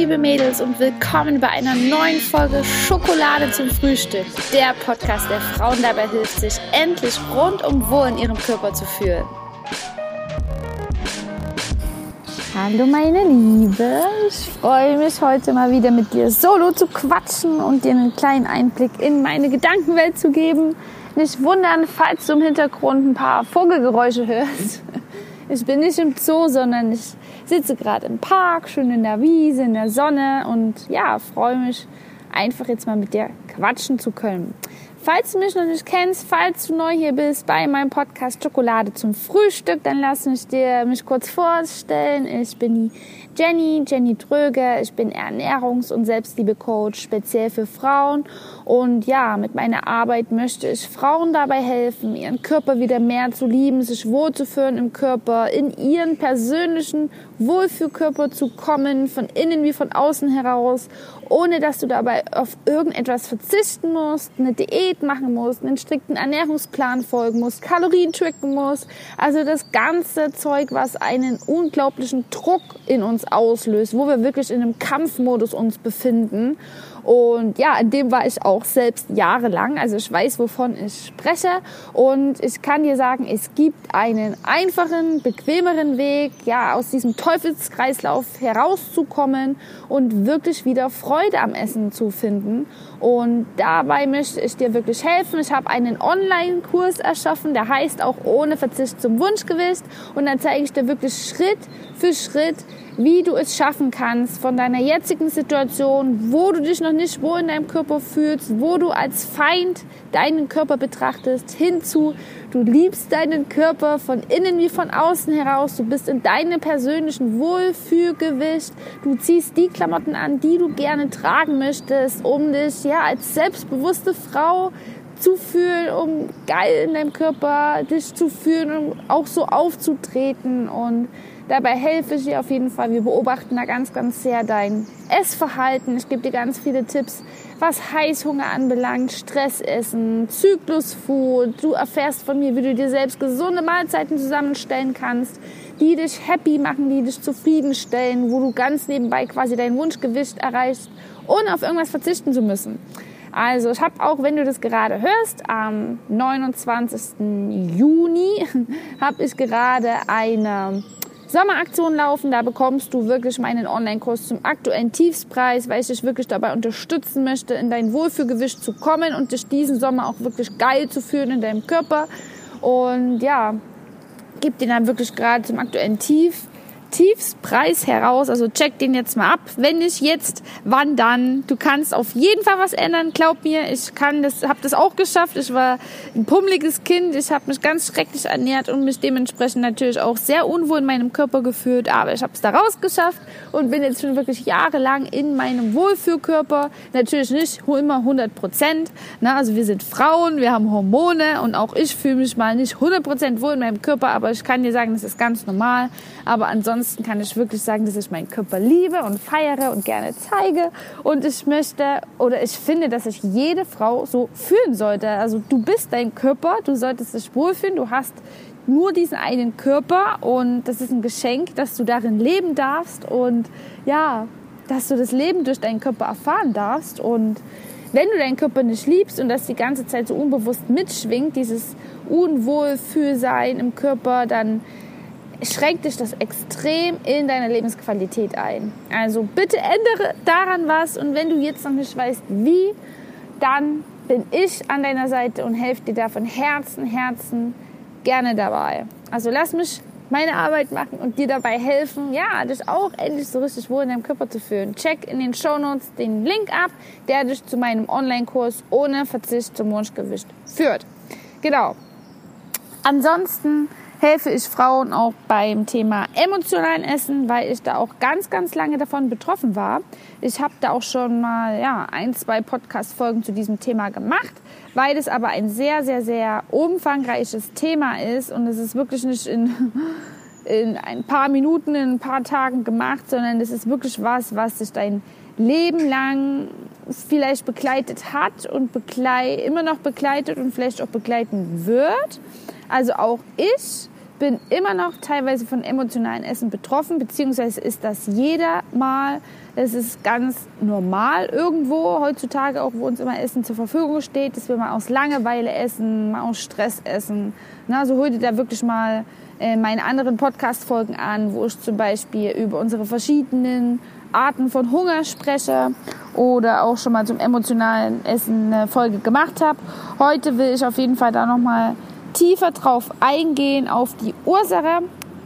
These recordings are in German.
liebe Mädels und willkommen bei einer neuen Folge Schokolade zum Frühstück. Der Podcast, der Frauen dabei hilft, sich endlich rundum wohl in ihrem Körper zu fühlen. Hallo meine Liebe, ich freue mich heute mal wieder mit dir solo zu quatschen und dir einen kleinen Einblick in meine Gedankenwelt zu geben. Nicht wundern, falls du im Hintergrund ein paar Vogelgeräusche hörst. Ich bin nicht im Zoo, sondern ich sitze gerade im Park, schön in der Wiese, in der Sonne und ja, freue mich einfach jetzt mal mit dir quatschen zu können. Falls du mich noch nicht kennst, falls du neu hier bist bei meinem Podcast Schokolade zum Frühstück, dann lass mich dir mich kurz vorstellen. Ich bin die Jenny, Jenny Tröge. Ich bin Ernährungs- und Selbstliebe-Coach, speziell für Frauen. Und ja, mit meiner Arbeit möchte ich Frauen dabei helfen, ihren Körper wieder mehr zu lieben, sich wohlzuführen im Körper, in ihren persönlichen Wohlfühlkörper zu kommen, von innen wie von außen heraus, ohne dass du dabei auf irgendetwas verzichten musst, eine Diät machen musst, einen strikten Ernährungsplan folgen musst, Kalorien tracken musst. Also das ganze Zeug, was einen unglaublichen Druck in uns auslöst, wo wir wirklich in einem Kampfmodus uns befinden. Und ja, in dem war ich auch selbst jahrelang. Also ich weiß, wovon ich spreche. Und ich kann dir sagen, es gibt einen einfachen, bequemeren Weg, ja, aus diesem Teufelskreislauf herauszukommen und wirklich wieder Freude am Essen zu finden. Und dabei möchte ich dir wirklich helfen. Ich habe einen Online-Kurs erschaffen, der heißt auch ohne Verzicht zum Wunschgewicht. Und dann zeige ich dir wirklich Schritt für Schritt, wie du es schaffen kannst von deiner jetzigen Situation, wo du dich noch nicht wohl in deinem Körper fühlst, wo du als Feind deinen Körper betrachtest, hinzu, du liebst deinen Körper von innen wie von außen heraus, du bist in deinem persönlichen Wohlfühlgewicht, du ziehst die Klamotten an, die du gerne tragen möchtest, um dich ja als selbstbewusste Frau zu fühlen, um geil in deinem Körper dich zu fühlen, um auch so aufzutreten und Dabei helfe ich dir auf jeden Fall. Wir beobachten da ganz, ganz sehr dein Essverhalten. Ich gebe dir ganz viele Tipps, was Heißhunger anbelangt, Stressessen, Zyklusfood. Du erfährst von mir, wie du dir selbst gesunde Mahlzeiten zusammenstellen kannst, die dich happy machen, die dich zufriedenstellen, wo du ganz nebenbei quasi dein Wunschgewicht erreichst, ohne auf irgendwas verzichten zu müssen. Also ich habe auch, wenn du das gerade hörst, am 29. Juni habe ich gerade eine Sommeraktion laufen. Da bekommst du wirklich meinen Online-Kurs zum aktuellen Tiefspreis, weil ich dich wirklich dabei unterstützen möchte, in dein Wohlfühlgewicht zu kommen und dich diesen Sommer auch wirklich geil zu fühlen in deinem Körper. Und ja, gib dir dann wirklich gerade zum aktuellen Tief Tiefspreis heraus. Also check den jetzt mal ab. Wenn nicht jetzt, wann dann? Du kannst auf jeden Fall was ändern. Glaub mir, ich kann das, habe das auch geschafft. Ich war ein pummeliges Kind. Ich habe mich ganz schrecklich ernährt und mich dementsprechend natürlich auch sehr unwohl in meinem Körper gefühlt. Aber ich habe es da rausgeschafft und bin jetzt schon wirklich jahrelang in meinem Wohlfühlkörper. Natürlich nicht immer 100 Prozent. Also wir sind Frauen, wir haben Hormone und auch ich fühle mich mal nicht 100 Prozent wohl in meinem Körper. Aber ich kann dir sagen, das ist ganz normal. Aber ansonsten ansonsten kann ich wirklich sagen, dass ich meinen Körper liebe und feiere und gerne zeige. Und ich möchte oder ich finde, dass sich jede Frau so fühlen sollte. Also du bist dein Körper, du solltest dich wohlfühlen, du hast nur diesen einen Körper und das ist ein Geschenk, dass du darin leben darfst und ja, dass du das Leben durch deinen Körper erfahren darfst und wenn du deinen Körper nicht liebst und das die ganze Zeit so unbewusst mitschwingt, dieses Unwohlfühlsein im Körper, dann schränkt dich das extrem in deine Lebensqualität ein. Also bitte ändere daran was und wenn du jetzt noch nicht weißt, wie, dann bin ich an deiner Seite und helfe dir da von Herzen, Herzen gerne dabei. Also lass mich meine Arbeit machen und dir dabei helfen, ja, dich auch endlich so richtig wohl in deinem Körper zu fühlen. Check in den Show Notes den Link ab, der dich zu meinem Online-Kurs ohne Verzicht zum Wunschgewicht führt. Genau. Ansonsten helfe ich Frauen auch beim Thema emotionalen Essen, weil ich da auch ganz, ganz lange davon betroffen war. Ich habe da auch schon mal ja, ein, zwei Podcast-Folgen zu diesem Thema gemacht, weil es aber ein sehr, sehr, sehr umfangreiches Thema ist und es ist wirklich nicht in, in ein paar Minuten, in ein paar Tagen gemacht, sondern es ist wirklich was, was sich dein Leben lang vielleicht begleitet hat und begleit, immer noch begleitet und vielleicht auch begleiten wird. Also auch ich bin immer noch teilweise von emotionalen Essen betroffen, beziehungsweise ist das jeder mal. Es ist ganz normal irgendwo heutzutage, auch wo uns immer Essen zur Verfügung steht, dass wir mal aus Langeweile essen, mal aus Stress essen. Na, so hol dir da wirklich mal äh, meine anderen Podcast-Folgen an, wo ich zum Beispiel über unsere verschiedenen Arten von Hunger spreche oder auch schon mal zum emotionalen Essen eine Folge gemacht habe. Heute will ich auf jeden Fall da nochmal tiefer drauf eingehen, auf die Ursache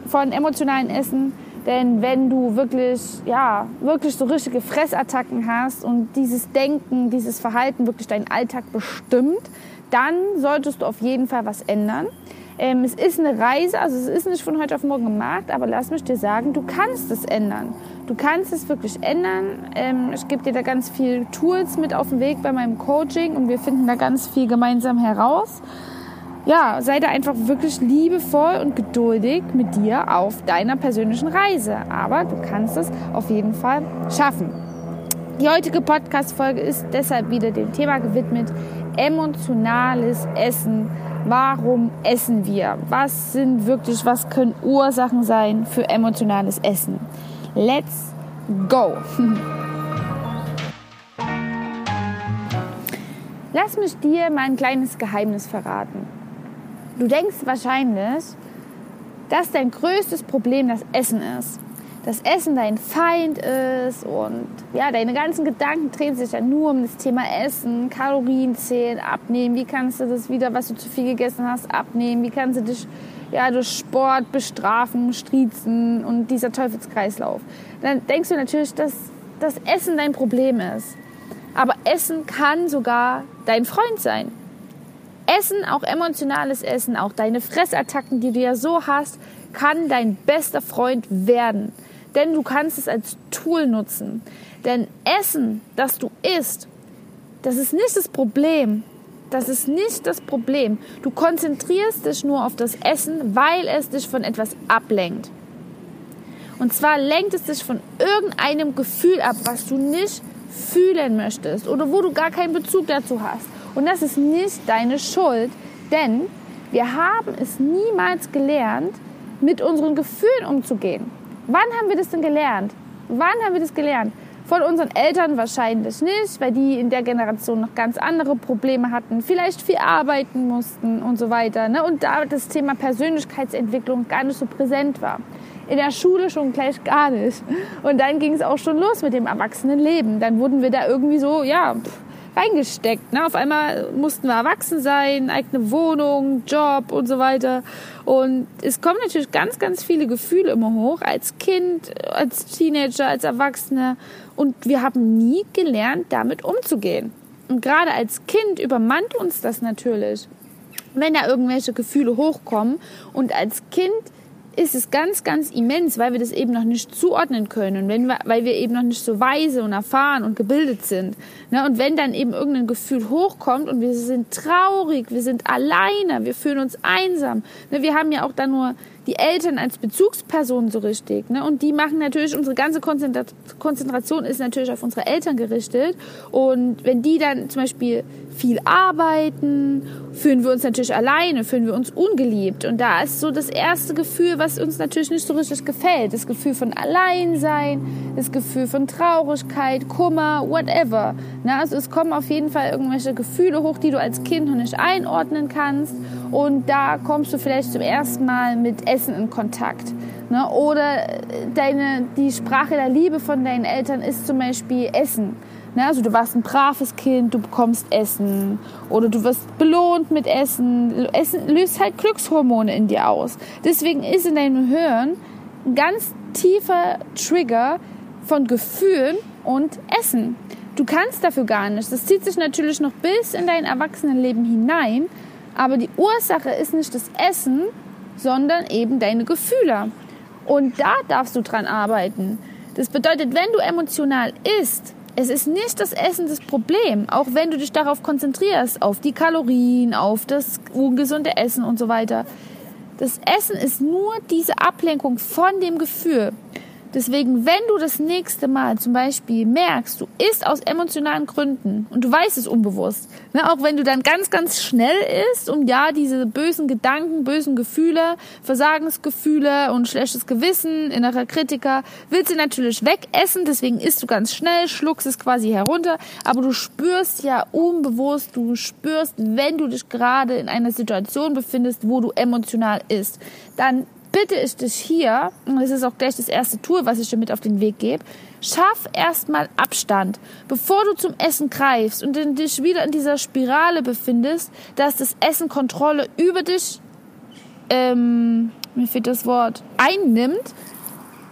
von emotionalen Essen. Denn wenn du wirklich, ja, wirklich so richtige Fressattacken hast und dieses Denken, dieses Verhalten wirklich deinen Alltag bestimmt, dann solltest du auf jeden Fall was ändern. Ähm, es ist eine Reise, also es ist nicht von heute auf morgen gemacht, aber lass mich dir sagen, du kannst es ändern. Du kannst es wirklich ändern. Ähm, ich gebe dir da ganz viele Tools mit auf den Weg bei meinem Coaching und wir finden da ganz viel gemeinsam heraus. Ja, sei da einfach wirklich liebevoll und geduldig mit dir auf deiner persönlichen Reise. Aber du kannst es auf jeden Fall schaffen. Die heutige Podcast-Folge ist deshalb wieder dem Thema gewidmet, emotionales Essen Warum essen wir? Was sind wirklich, was können Ursachen sein für emotionales Essen? Let's go! Lass mich dir mal ein kleines Geheimnis verraten. Du denkst wahrscheinlich, dass dein größtes Problem das Essen ist das Essen dein Feind ist und ja, deine ganzen Gedanken drehen sich ja nur um das Thema Essen, Kalorien zählen, abnehmen, wie kannst du das wieder, was du zu viel gegessen hast, abnehmen, wie kannst du dich ja, durch Sport bestrafen, striezen und dieser Teufelskreislauf. Dann denkst du natürlich, dass das Essen dein Problem ist. Aber Essen kann sogar dein Freund sein. Essen, auch emotionales Essen, auch deine Fressattacken, die du ja so hast, kann dein bester Freund werden denn du kannst es als Tool nutzen. Denn Essen, das du isst, das ist nicht das Problem. Das ist nicht das Problem. Du konzentrierst dich nur auf das Essen, weil es dich von etwas ablenkt. Und zwar lenkt es dich von irgendeinem Gefühl ab, was du nicht fühlen möchtest oder wo du gar keinen Bezug dazu hast. Und das ist nicht deine Schuld, denn wir haben es niemals gelernt, mit unseren Gefühlen umzugehen. Wann haben wir das denn gelernt? Wann haben wir das gelernt? Von unseren Eltern wahrscheinlich nicht, weil die in der Generation noch ganz andere Probleme hatten, vielleicht viel arbeiten mussten und so weiter. Ne? Und da das Thema Persönlichkeitsentwicklung gar nicht so präsent war. In der Schule schon gleich gar nicht. Und dann ging es auch schon los mit dem Erwachsenenleben. Dann wurden wir da irgendwie so, ja, pff, reingesteckt. Ne? Auf einmal mussten wir erwachsen sein, eigene Wohnung, Job und so weiter. Und es kommen natürlich ganz, ganz viele Gefühle immer hoch, als Kind, als Teenager, als Erwachsener. Und wir haben nie gelernt, damit umzugehen. Und gerade als Kind übermannt uns das natürlich, wenn da irgendwelche Gefühle hochkommen. Und als Kind ist es ganz, ganz immens, weil wir das eben noch nicht zuordnen können, wenn wir, weil wir eben noch nicht so weise und erfahren und gebildet sind. Ne? Und wenn dann eben irgendein Gefühl hochkommt und wir sind traurig, wir sind alleine, wir fühlen uns einsam. Ne? Wir haben ja auch dann nur die Eltern als Bezugsperson so richtig. Ne? Und die machen natürlich, unsere ganze Konzentration ist natürlich auf unsere Eltern gerichtet. Und wenn die dann zum Beispiel viel arbeiten, fühlen wir uns natürlich alleine, fühlen wir uns ungeliebt. Und da ist so das erste Gefühl, was uns natürlich nicht so richtig gefällt. Das Gefühl von Alleinsein, das Gefühl von Traurigkeit, Kummer, whatever. Ne? Also es kommen auf jeden Fall irgendwelche Gefühle hoch, die du als Kind noch nicht einordnen kannst. Und da kommst du vielleicht zum ersten Mal mit Essen in Kontakt. Ne? Oder deine, die Sprache der Liebe von deinen Eltern ist zum Beispiel Essen. Ne? Also du warst ein braves Kind, du bekommst Essen oder du wirst belohnt mit Essen. Essen löst halt Glückshormone in dir aus. Deswegen ist in deinem Hirn ein ganz tiefer Trigger von Gefühlen und Essen. Du kannst dafür gar nichts. Das zieht sich natürlich noch bis in dein Erwachsenenleben hinein. Aber die Ursache ist nicht das Essen, sondern eben deine Gefühle. Und da darfst du dran arbeiten. Das bedeutet, wenn du emotional isst, es ist nicht das Essen das Problem, auch wenn du dich darauf konzentrierst, auf die Kalorien, auf das ungesunde Essen und so weiter. Das Essen ist nur diese Ablenkung von dem Gefühl. Deswegen, wenn du das nächste Mal zum Beispiel merkst, du isst aus emotionalen Gründen und du weißt es unbewusst, ne, auch wenn du dann ganz, ganz schnell isst, um ja diese bösen Gedanken, bösen Gefühle, Versagensgefühle und schlechtes Gewissen, innerer Kritiker, willst du natürlich wegessen, deswegen isst du ganz schnell, schluckst es quasi herunter, aber du spürst ja unbewusst, du spürst, wenn du dich gerade in einer Situation befindest, wo du emotional isst, dann bitte ich dich hier, und das ist auch gleich das erste Tool, was ich dir mit auf den Weg gebe, schaff erstmal Abstand, bevor du zum Essen greifst und dich wieder in dieser Spirale befindest, dass das Essen Kontrolle über dich, ähm, mir fehlt das Wort, einnimmt.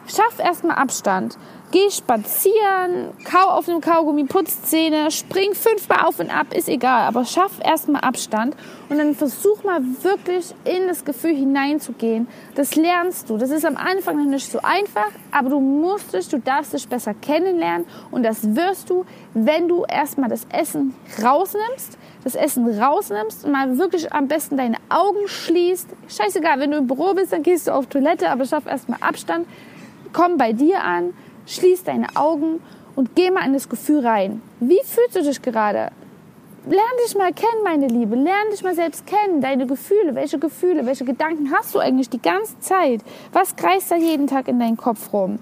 Schaff erstmal Abstand. Geh spazieren, kau auf dem Kaugummi, putz Zähne, spring fünfmal auf und ab, ist egal, aber schaff erstmal Abstand und dann versuch mal wirklich in das Gefühl hineinzugehen. Das lernst du. Das ist am Anfang noch nicht so einfach, aber du musst dich, du darfst dich besser kennenlernen und das wirst du, wenn du erstmal das Essen rausnimmst, das Essen rausnimmst und mal wirklich am besten deine Augen schließt. Scheißegal, wenn du im Büro bist, dann gehst du auf Toilette, aber schaff erstmal Abstand. Komm bei dir an Schließ deine Augen und geh mal in das Gefühl rein. Wie fühlst du dich gerade? Lern dich mal kennen, meine Liebe. Lern dich mal selbst kennen. Deine Gefühle. Welche Gefühle, welche Gedanken hast du eigentlich die ganze Zeit? Was kreist da jeden Tag in deinen Kopf rum?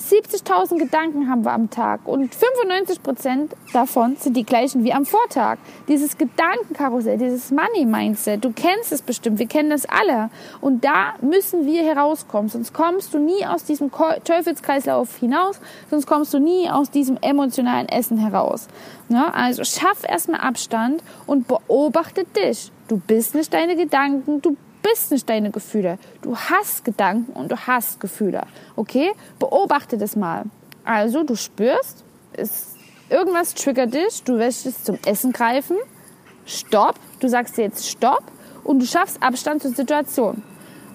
70.000 Gedanken haben wir am Tag und 95 Prozent davon sind die gleichen wie am Vortag. Dieses Gedankenkarussell, dieses Money-Mindset, du kennst es bestimmt, wir kennen das alle. Und da müssen wir herauskommen, sonst kommst du nie aus diesem Teufelskreislauf hinaus, sonst kommst du nie aus diesem emotionalen Essen heraus. Ja, also schaff erstmal Abstand und beobachte dich. Du bist nicht deine Gedanken, du bist nicht deine Gefühle. Du hast Gedanken und du hast Gefühle. Okay? Beobachte das mal. Also, du spürst, ist, irgendwas triggert dich, du möchtest zum Essen greifen. Stopp. Du sagst dir jetzt Stopp und du schaffst Abstand zur Situation.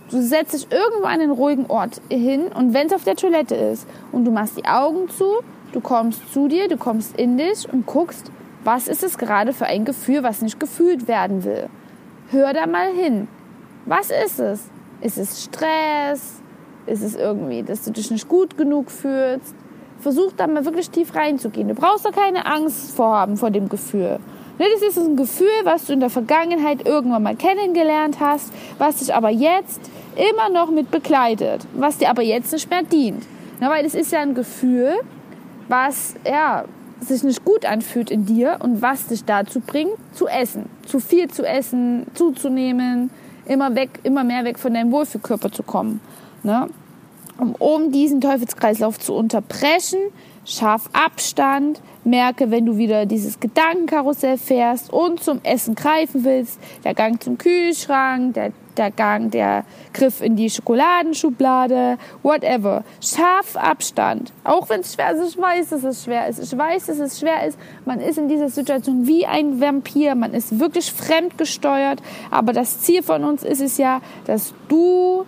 Du setzt dich irgendwo an einen ruhigen Ort hin und wenn es auf der Toilette ist und du machst die Augen zu, du kommst zu dir, du kommst in dich und guckst, was ist es gerade für ein Gefühl, was nicht gefühlt werden will. Hör da mal hin. Was ist es? Ist es Stress? Ist es irgendwie, dass du dich nicht gut genug fühlst? Versuch da mal wirklich tief reinzugehen. Du brauchst da keine Angst vorhaben vor dem Gefühl. Ne, das ist ein Gefühl, was du in der Vergangenheit irgendwann mal kennengelernt hast, was dich aber jetzt immer noch mit begleitet, was dir aber jetzt nicht mehr dient. Na, weil das ist ja ein Gefühl, was ja, sich nicht gut anfühlt in dir und was dich dazu bringt, zu essen. Zu viel zu essen, zuzunehmen, immer weg, immer mehr weg von deinem Wohlfühlkörper zu kommen. Ne? Um, diesen Teufelskreislauf zu unterbrechen, schaff Abstand, merke, wenn du wieder dieses Gedankenkarussell fährst und zum Essen greifen willst, der Gang zum Kühlschrank, der, der Gang, der Griff in die Schokoladenschublade, whatever. Schaff Abstand. Auch wenn es schwer ist, ich weiß, dass es schwer ist. Ich weiß, dass es schwer ist. Man ist in dieser Situation wie ein Vampir. Man ist wirklich fremdgesteuert. Aber das Ziel von uns ist es ja, dass du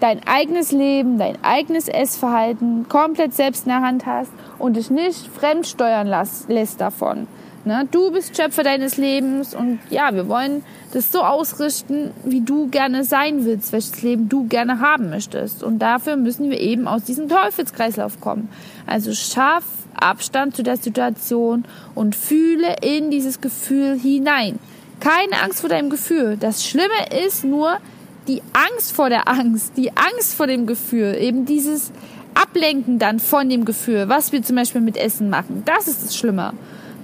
dein eigenes Leben, dein eigenes Essverhalten komplett selbst in der Hand hast und dich nicht fremdsteuern lässt davon. Ne? Du bist Schöpfer deines Lebens und ja, wir wollen das so ausrichten, wie du gerne sein willst, welches Leben du gerne haben möchtest. Und dafür müssen wir eben aus diesem Teufelskreislauf kommen. Also schaff Abstand zu der Situation und fühle in dieses Gefühl hinein. Keine Angst vor deinem Gefühl. Das Schlimme ist nur, die Angst vor der Angst, die Angst vor dem Gefühl, eben dieses Ablenken dann von dem Gefühl, was wir zum Beispiel mit Essen machen, das ist das Schlimme.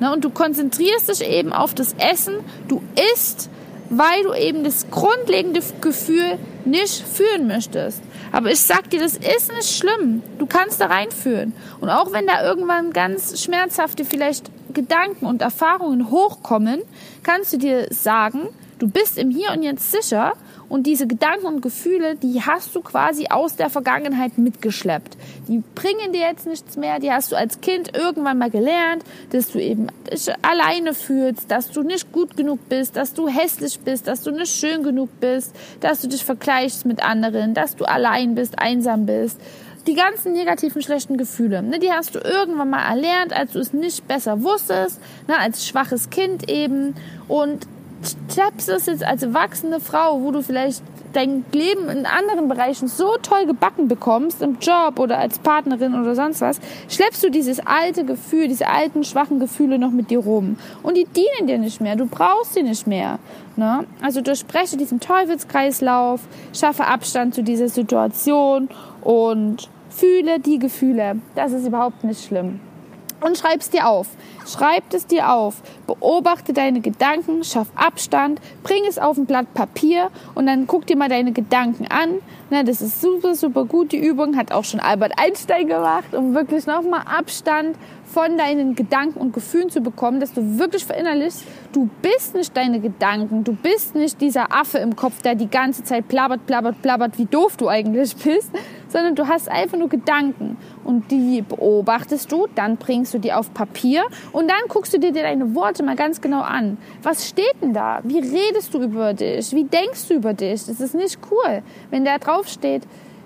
Ne? Und du konzentrierst dich eben auf das Essen, du isst, weil du eben das grundlegende Gefühl nicht fühlen möchtest. Aber ich sag dir, das ist nicht schlimm. Du kannst da reinführen. Und auch wenn da irgendwann ganz schmerzhafte vielleicht Gedanken und Erfahrungen hochkommen, kannst du dir sagen, du bist im Hier und Jetzt sicher und diese Gedanken und Gefühle, die hast du quasi aus der Vergangenheit mitgeschleppt. Die bringen dir jetzt nichts mehr. Die hast du als Kind irgendwann mal gelernt, dass du eben alleine fühlst, dass du nicht gut genug bist, dass du hässlich bist, dass du nicht schön genug bist, dass du dich vergleichst mit anderen, dass du allein bist, einsam bist die ganzen negativen, schlechten Gefühle, ne, die hast du irgendwann mal erlernt, als du es nicht besser wusstest, ne, als schwaches Kind eben. Und schaffst es jetzt als erwachsene Frau, wo du vielleicht dein Leben in anderen Bereichen so toll gebacken bekommst, im Job oder als Partnerin oder sonst was, schleppst du dieses alte Gefühl, diese alten schwachen Gefühle noch mit dir rum. Und die dienen dir nicht mehr, du brauchst sie nicht mehr. Ne? Also durchbreche diesen Teufelskreislauf, schaffe Abstand zu dieser Situation und fühle die Gefühle. Das ist überhaupt nicht schlimm und schreib es dir auf. Schreib es dir auf. Beobachte deine Gedanken, schaff Abstand, bring es auf ein Blatt Papier und dann guck dir mal deine Gedanken an. Na, das ist super, super gut. Die Übung hat auch schon Albert Einstein gemacht, um wirklich nochmal Abstand von deinen Gedanken und Gefühlen zu bekommen, dass du wirklich verinnerlichst, du bist nicht deine Gedanken, du bist nicht dieser Affe im Kopf, der die ganze Zeit plappert, plappert, plappert, wie doof du eigentlich bist, sondern du hast einfach nur Gedanken und die beobachtest du, dann bringst du die auf Papier und dann guckst du dir deine Worte mal ganz genau an. Was steht denn da? Wie redest du über dich? Wie denkst du über dich? Das ist nicht cool, wenn da drauf steht,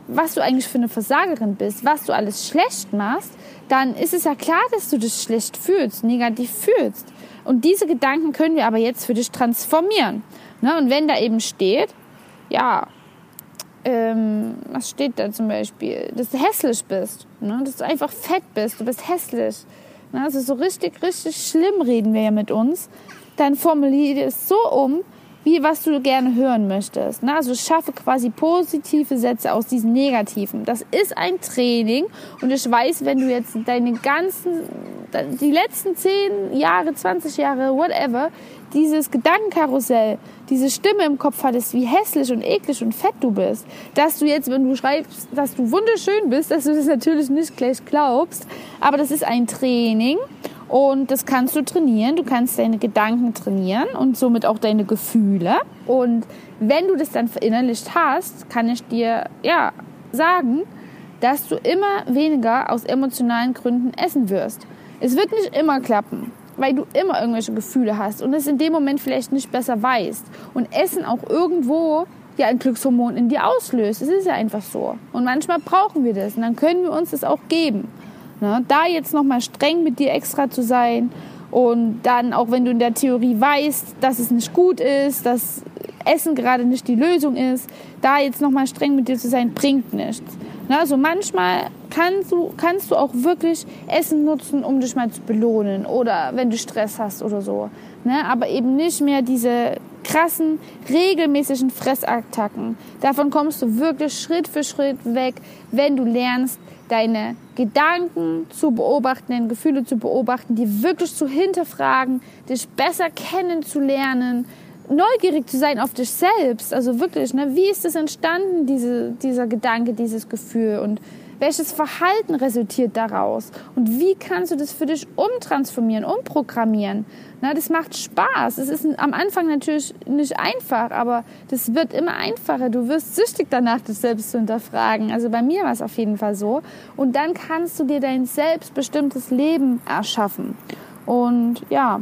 was du eigentlich für eine Versagerin bist, was du alles schlecht machst, dann ist es ja klar, dass du dich schlecht fühlst, negativ fühlst. Und diese Gedanken können wir aber jetzt für dich transformieren. Ne? Und wenn da eben steht, ja, ähm, was steht da zum Beispiel? Dass du hässlich bist, ne? dass du einfach fett bist, du bist hässlich. Ne? Also so richtig, richtig schlimm reden wir ja mit uns. Dann formuliere es so um, wie was du gerne hören möchtest. Ne? Also schaffe quasi positive Sätze aus diesen negativen. Das ist ein Training und ich weiß, wenn du jetzt deine ganzen, die letzten 10 Jahre, 20 Jahre, whatever, dieses Gedankenkarussell, diese Stimme im Kopf hattest, wie hässlich und eklig und fett du bist, dass du jetzt, wenn du schreibst, dass du wunderschön bist, dass du das natürlich nicht gleich glaubst, aber das ist ein Training und das kannst du trainieren. Du kannst deine Gedanken trainieren und somit auch deine Gefühle. Und wenn du das dann verinnerlicht hast, kann ich dir ja sagen, dass du immer weniger aus emotionalen Gründen essen wirst. Es wird nicht immer klappen weil du immer irgendwelche Gefühle hast und es in dem Moment vielleicht nicht besser weißt. Und Essen auch irgendwo ja ein Glückshormon in dir auslöst. Es ist ja einfach so. Und manchmal brauchen wir das und dann können wir uns das auch geben. Ne? Da jetzt nochmal streng mit dir extra zu sein und dann auch wenn du in der Theorie weißt, dass es nicht gut ist, dass Essen gerade nicht die Lösung ist, da jetzt nochmal streng mit dir zu sein, bringt nichts. Also manchmal kannst du, kannst du auch wirklich Essen nutzen, um dich mal zu belohnen oder wenn du Stress hast oder so. Ne? Aber eben nicht mehr diese krassen, regelmäßigen Fressattacken. Davon kommst du wirklich Schritt für Schritt weg, wenn du lernst, deine Gedanken zu beobachten, deine Gefühle zu beobachten, die wirklich zu hinterfragen, dich besser kennenzulernen, neugierig zu sein auf dich selbst. Also wirklich, ne? wie ist es entstanden, diese, dieser Gedanke, dieses Gefühl und welches Verhalten resultiert daraus? Und wie kannst du das für dich umtransformieren, umprogrammieren? Na, das macht Spaß. Es ist am Anfang natürlich nicht einfach, aber das wird immer einfacher. Du wirst süchtig danach, dich selbst zu hinterfragen. Also bei mir war es auf jeden Fall so. Und dann kannst du dir dein selbstbestimmtes Leben erschaffen. Und ja,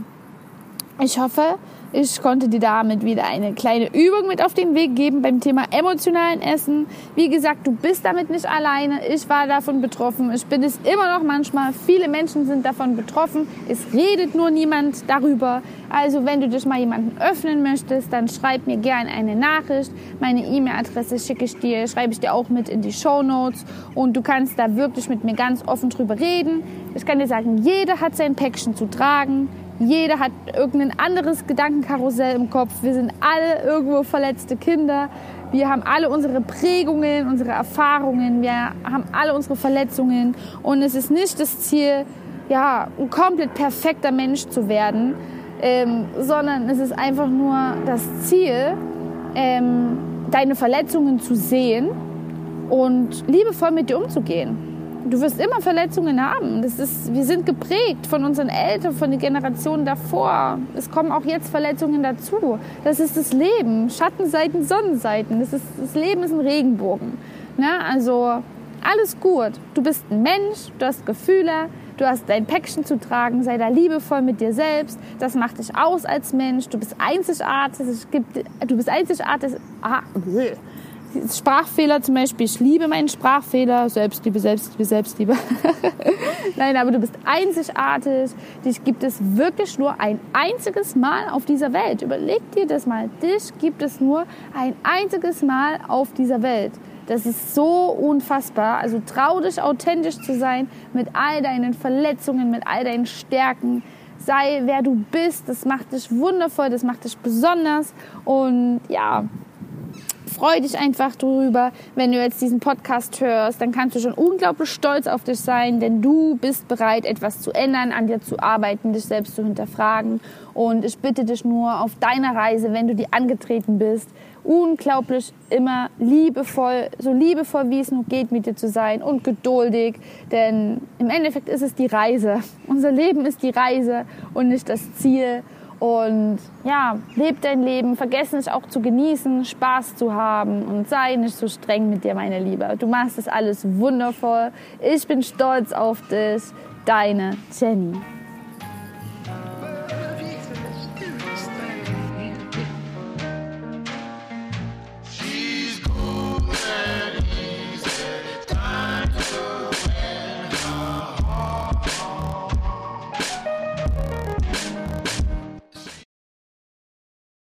ich hoffe, ich konnte dir damit wieder eine kleine Übung mit auf den Weg geben beim Thema emotionalen Essen. Wie gesagt, du bist damit nicht alleine. Ich war davon betroffen. Ich bin es immer noch manchmal. Viele Menschen sind davon betroffen. Es redet nur niemand darüber. Also wenn du dich mal jemanden öffnen möchtest, dann schreib mir gerne eine Nachricht. Meine E-Mail-Adresse schicke ich dir, schreibe ich dir auch mit in die Show Notes. Und du kannst da wirklich mit mir ganz offen drüber reden. Ich kann dir sagen, jeder hat sein Päckchen zu tragen. Jeder hat irgendein anderes Gedankenkarussell im Kopf. Wir sind alle irgendwo verletzte Kinder. Wir haben alle unsere Prägungen, unsere Erfahrungen. Wir haben alle unsere Verletzungen. Und es ist nicht das Ziel, ja, ein komplett perfekter Mensch zu werden, ähm, sondern es ist einfach nur das Ziel, ähm, deine Verletzungen zu sehen und liebevoll mit dir umzugehen. Du wirst immer Verletzungen haben. Das ist, wir sind geprägt von unseren Eltern, von den Generationen davor. Es kommen auch jetzt Verletzungen dazu. Das ist das Leben. Schattenseiten, Sonnenseiten. Das, ist, das Leben ist ein Regenbogen. Ne? Also alles gut. Du bist ein Mensch, du hast Gefühle, du hast dein Päckchen zu tragen, sei da liebevoll mit dir selbst. Das macht dich aus als Mensch. Du bist einzigartig. Es gibt, du bist einzigartig. Ah, Sprachfehler zum Beispiel. Ich liebe meinen Sprachfehler. Selbstliebe, Selbstliebe, Selbstliebe. Nein, aber du bist einzigartig. Dich gibt es wirklich nur ein einziges Mal auf dieser Welt. Überleg dir das mal. Dich gibt es nur ein einziges Mal auf dieser Welt. Das ist so unfassbar. Also trau dich authentisch zu sein mit all deinen Verletzungen, mit all deinen Stärken. Sei wer du bist. Das macht dich wundervoll, das macht dich besonders. Und ja, freu dich einfach drüber. Wenn du jetzt diesen Podcast hörst, dann kannst du schon unglaublich stolz auf dich sein, denn du bist bereit, etwas zu ändern, an dir zu arbeiten, dich selbst zu hinterfragen. Und ich bitte dich nur auf deiner Reise, wenn du die angetreten bist, unglaublich immer liebevoll, so liebevoll wie es nur geht mit dir zu sein und geduldig, denn im Endeffekt ist es die Reise. Unser Leben ist die Reise und nicht das Ziel. Und ja, leb dein Leben, vergess nicht auch zu genießen, Spaß zu haben und sei nicht so streng mit dir, meine Liebe. Du machst das alles wundervoll. Ich bin stolz auf dich. Deine Jenny.